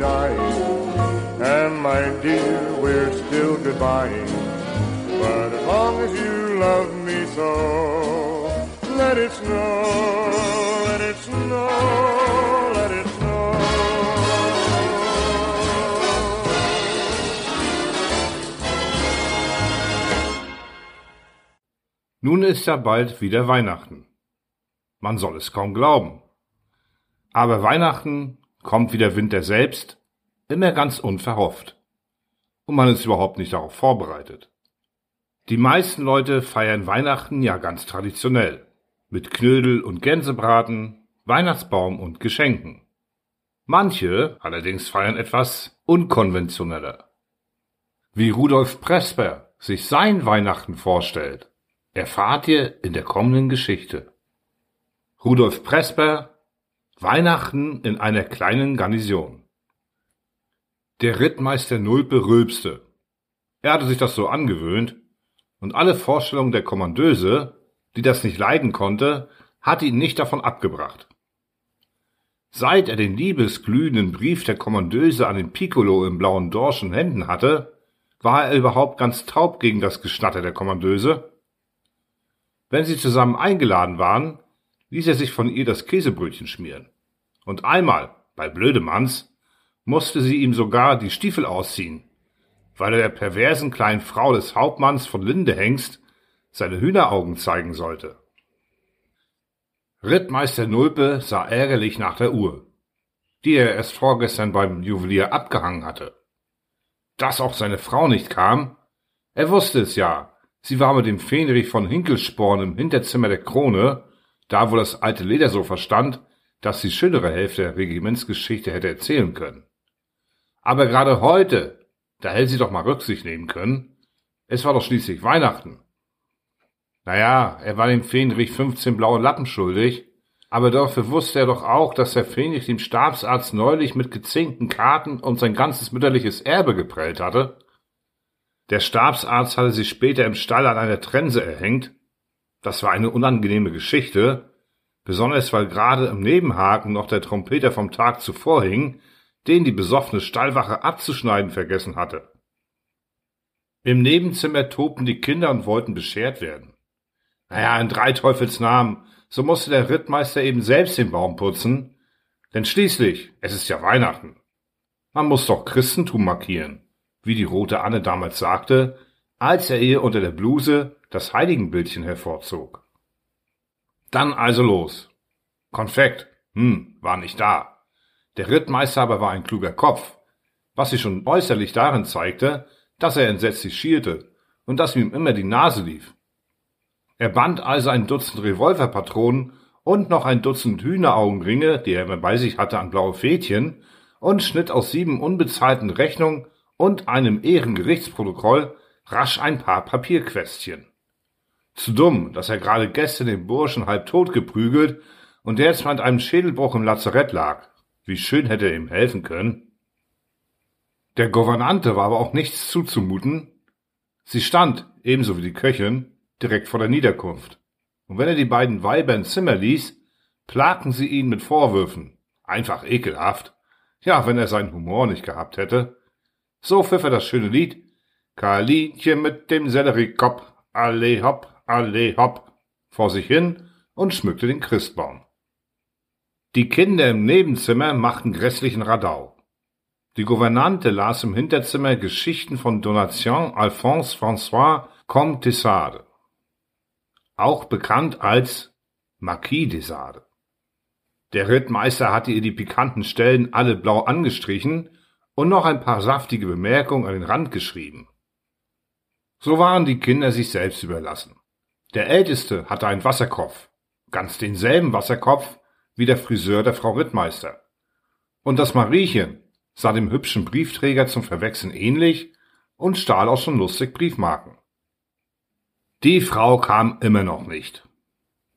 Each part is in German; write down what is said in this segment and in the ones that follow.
dying. And my dear, we're still goodbying. But as long as you love me so, let it snow, let it snow. Nun ist ja bald wieder Weihnachten. Man soll es kaum glauben. Aber Weihnachten kommt wie der Winter selbst, immer ganz unverhofft. Und man ist überhaupt nicht darauf vorbereitet. Die meisten Leute feiern Weihnachten ja ganz traditionell. Mit Knödel und Gänsebraten, Weihnachtsbaum und Geschenken. Manche allerdings feiern etwas unkonventioneller. Wie Rudolf Presper sich sein Weihnachten vorstellt, erfahrt ihr in der kommenden Geschichte. Rudolf Presper Weihnachten in einer kleinen Garnison. Der Rittmeister Nulpe rülpste. Er hatte sich das so angewöhnt, und alle Vorstellungen der Kommandöse, die das nicht leiden konnte, hatte ihn nicht davon abgebracht. Seit er den liebesglühenden Brief der Kommandöse an den Piccolo im blauen Dorschen Händen hatte, war er überhaupt ganz taub gegen das Geschnatter der Kommandöse. Wenn sie zusammen eingeladen waren, ließ er sich von ihr das Käsebrötchen schmieren. Und einmal, bei Blödemanns, musste sie ihm sogar die Stiefel ausziehen, weil er der perversen kleinen Frau des Hauptmanns von Lindehengst seine Hühneraugen zeigen sollte. Rittmeister Nulpe sah ärgerlich nach der Uhr, die er erst vorgestern beim Juwelier abgehangen hatte. Dass auch seine Frau nicht kam, er wusste es ja, sie war mit dem Fähnrich von Hinkelsporn im Hinterzimmer der Krone, da wo das alte Ledersofa stand, das die schönere Hälfte der Regimentsgeschichte hätte erzählen können. Aber gerade heute, da hätte sie doch mal Rücksicht nehmen können. Es war doch schließlich Weihnachten. Naja, er war dem Fähnrich 15 blaue Lappen schuldig, aber dafür wusste er doch auch, dass der Fähnrich dem Stabsarzt neulich mit gezinkten Karten und sein ganzes mütterliches Erbe geprellt hatte. Der Stabsarzt hatte sich später im Stall an einer Trense erhängt. Das war eine unangenehme Geschichte, besonders weil gerade im Nebenhaken noch der Trompeter vom Tag zuvor hing, den die besoffene Stallwache abzuschneiden vergessen hatte. Im Nebenzimmer tobten die Kinder und wollten beschert werden. Naja, in drei Teufels Namen, so musste der Rittmeister eben selbst den Baum putzen, denn schließlich, es ist ja Weihnachten. Man muss doch Christentum markieren, wie die rote Anne damals sagte, als er ihr unter der Bluse das Heiligenbildchen hervorzog. Dann also los. Konfekt, hm, war nicht da. Der Rittmeister aber war ein kluger Kopf, was sich schon äußerlich darin zeigte, dass er entsetzlich schielte und dass ihm immer die Nase lief. Er band also ein Dutzend Revolverpatronen und noch ein Dutzend Hühneraugenringe, die er immer bei sich hatte, an blaue Fädchen und schnitt aus sieben unbezahlten Rechnungen und einem Ehrengerichtsprotokoll rasch ein paar Papierquestchen. Zu dumm, dass er gerade gestern den Burschen halb tot geprügelt und der jetzt mit einem Schädelbruch im Lazarett lag. Wie schön hätte er ihm helfen können. Der Gouvernante war aber auch nichts zuzumuten. Sie stand, ebenso wie die Köchin, direkt vor der Niederkunft. Und wenn er die beiden Weiber ins Zimmer ließ, plagten sie ihn mit Vorwürfen. Einfach ekelhaft. Ja, wenn er seinen Humor nicht gehabt hätte. So pfiff er das schöne Lied. Karlinchen mit dem Selleriekopf, alle hopp, alle hopp, vor sich hin und schmückte den Christbaum. Die Kinder im Nebenzimmer machten grässlichen Radau. Die Gouvernante las im Hinterzimmer Geschichten von Donatien Alphonse François Comte de Sade, auch bekannt als Marquis de Sade. Der Rittmeister hatte ihr die pikanten Stellen alle blau angestrichen und noch ein paar saftige Bemerkungen an den Rand geschrieben. So waren die Kinder sich selbst überlassen. Der Älteste hatte einen Wasserkopf, ganz denselben Wasserkopf, wie der Friseur der Frau Rittmeister. Und das Mariechen sah dem hübschen Briefträger zum Verwechseln ähnlich und stahl auch schon lustig Briefmarken. Die Frau kam immer noch nicht.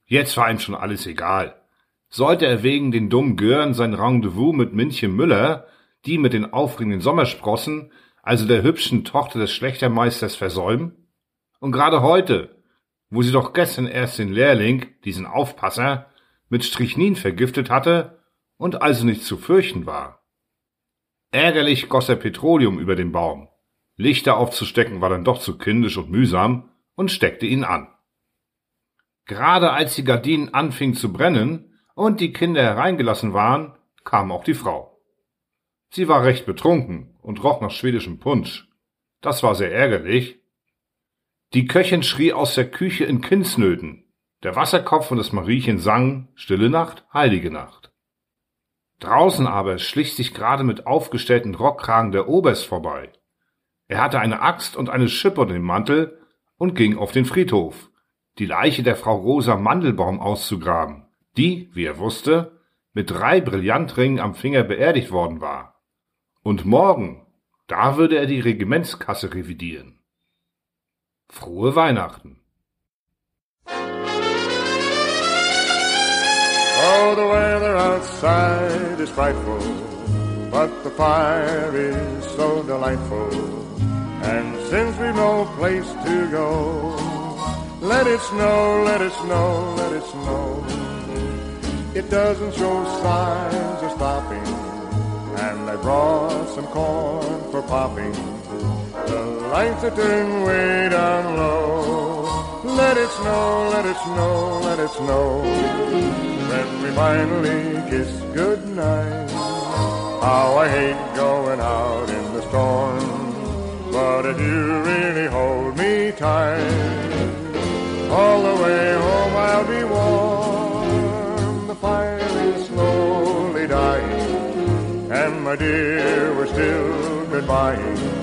Jetzt war ihm schon alles egal. Sollte er wegen den dummen Gören sein Rendezvous mit Minchen Müller, die mit den aufregenden Sommersprossen, also der hübschen Tochter des Schlechtermeisters, versäumen? Und gerade heute, wo sie doch gestern erst den Lehrling, diesen Aufpasser, mit Strichnin vergiftet hatte und also nicht zu fürchten war. Ärgerlich goss er Petroleum über den Baum. Lichter aufzustecken war dann doch zu kindisch und mühsam und steckte ihn an. Gerade als die Gardinen anfingen zu brennen und die Kinder hereingelassen waren, kam auch die Frau. Sie war recht betrunken und roch nach schwedischem Punsch. Das war sehr ärgerlich. Die Köchin schrie aus der Küche in Kindsnöten. Der Wasserkopf und das Mariechen sangen Stille Nacht, heilige Nacht. Draußen aber schlich sich gerade mit aufgestellten Rockkragen der Oberst vorbei. Er hatte eine Axt und eine Schippe unter dem Mantel und ging auf den Friedhof, die Leiche der Frau Rosa Mandelbaum auszugraben, die, wie er wusste, mit drei Brillantringen am Finger beerdigt worden war. Und morgen, da würde er die Regimentskasse revidieren. Frohe Weihnachten. Oh, the weather outside is frightful, but the fire is so delightful. And since we've no place to go, let it snow, let it snow, let it snow. It doesn't show signs of stopping, and I brought some corn for popping. The lights are turned way down low. Let it snow, let it snow, let it snow when we finally kiss goodnight. How I hate going out in the storm, but if you really hold me tight, all the way home I'll be warm. The fire is slowly dying, and my dear, we're still goodbying.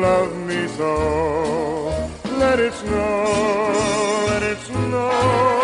love me so, let it snow, let it snow.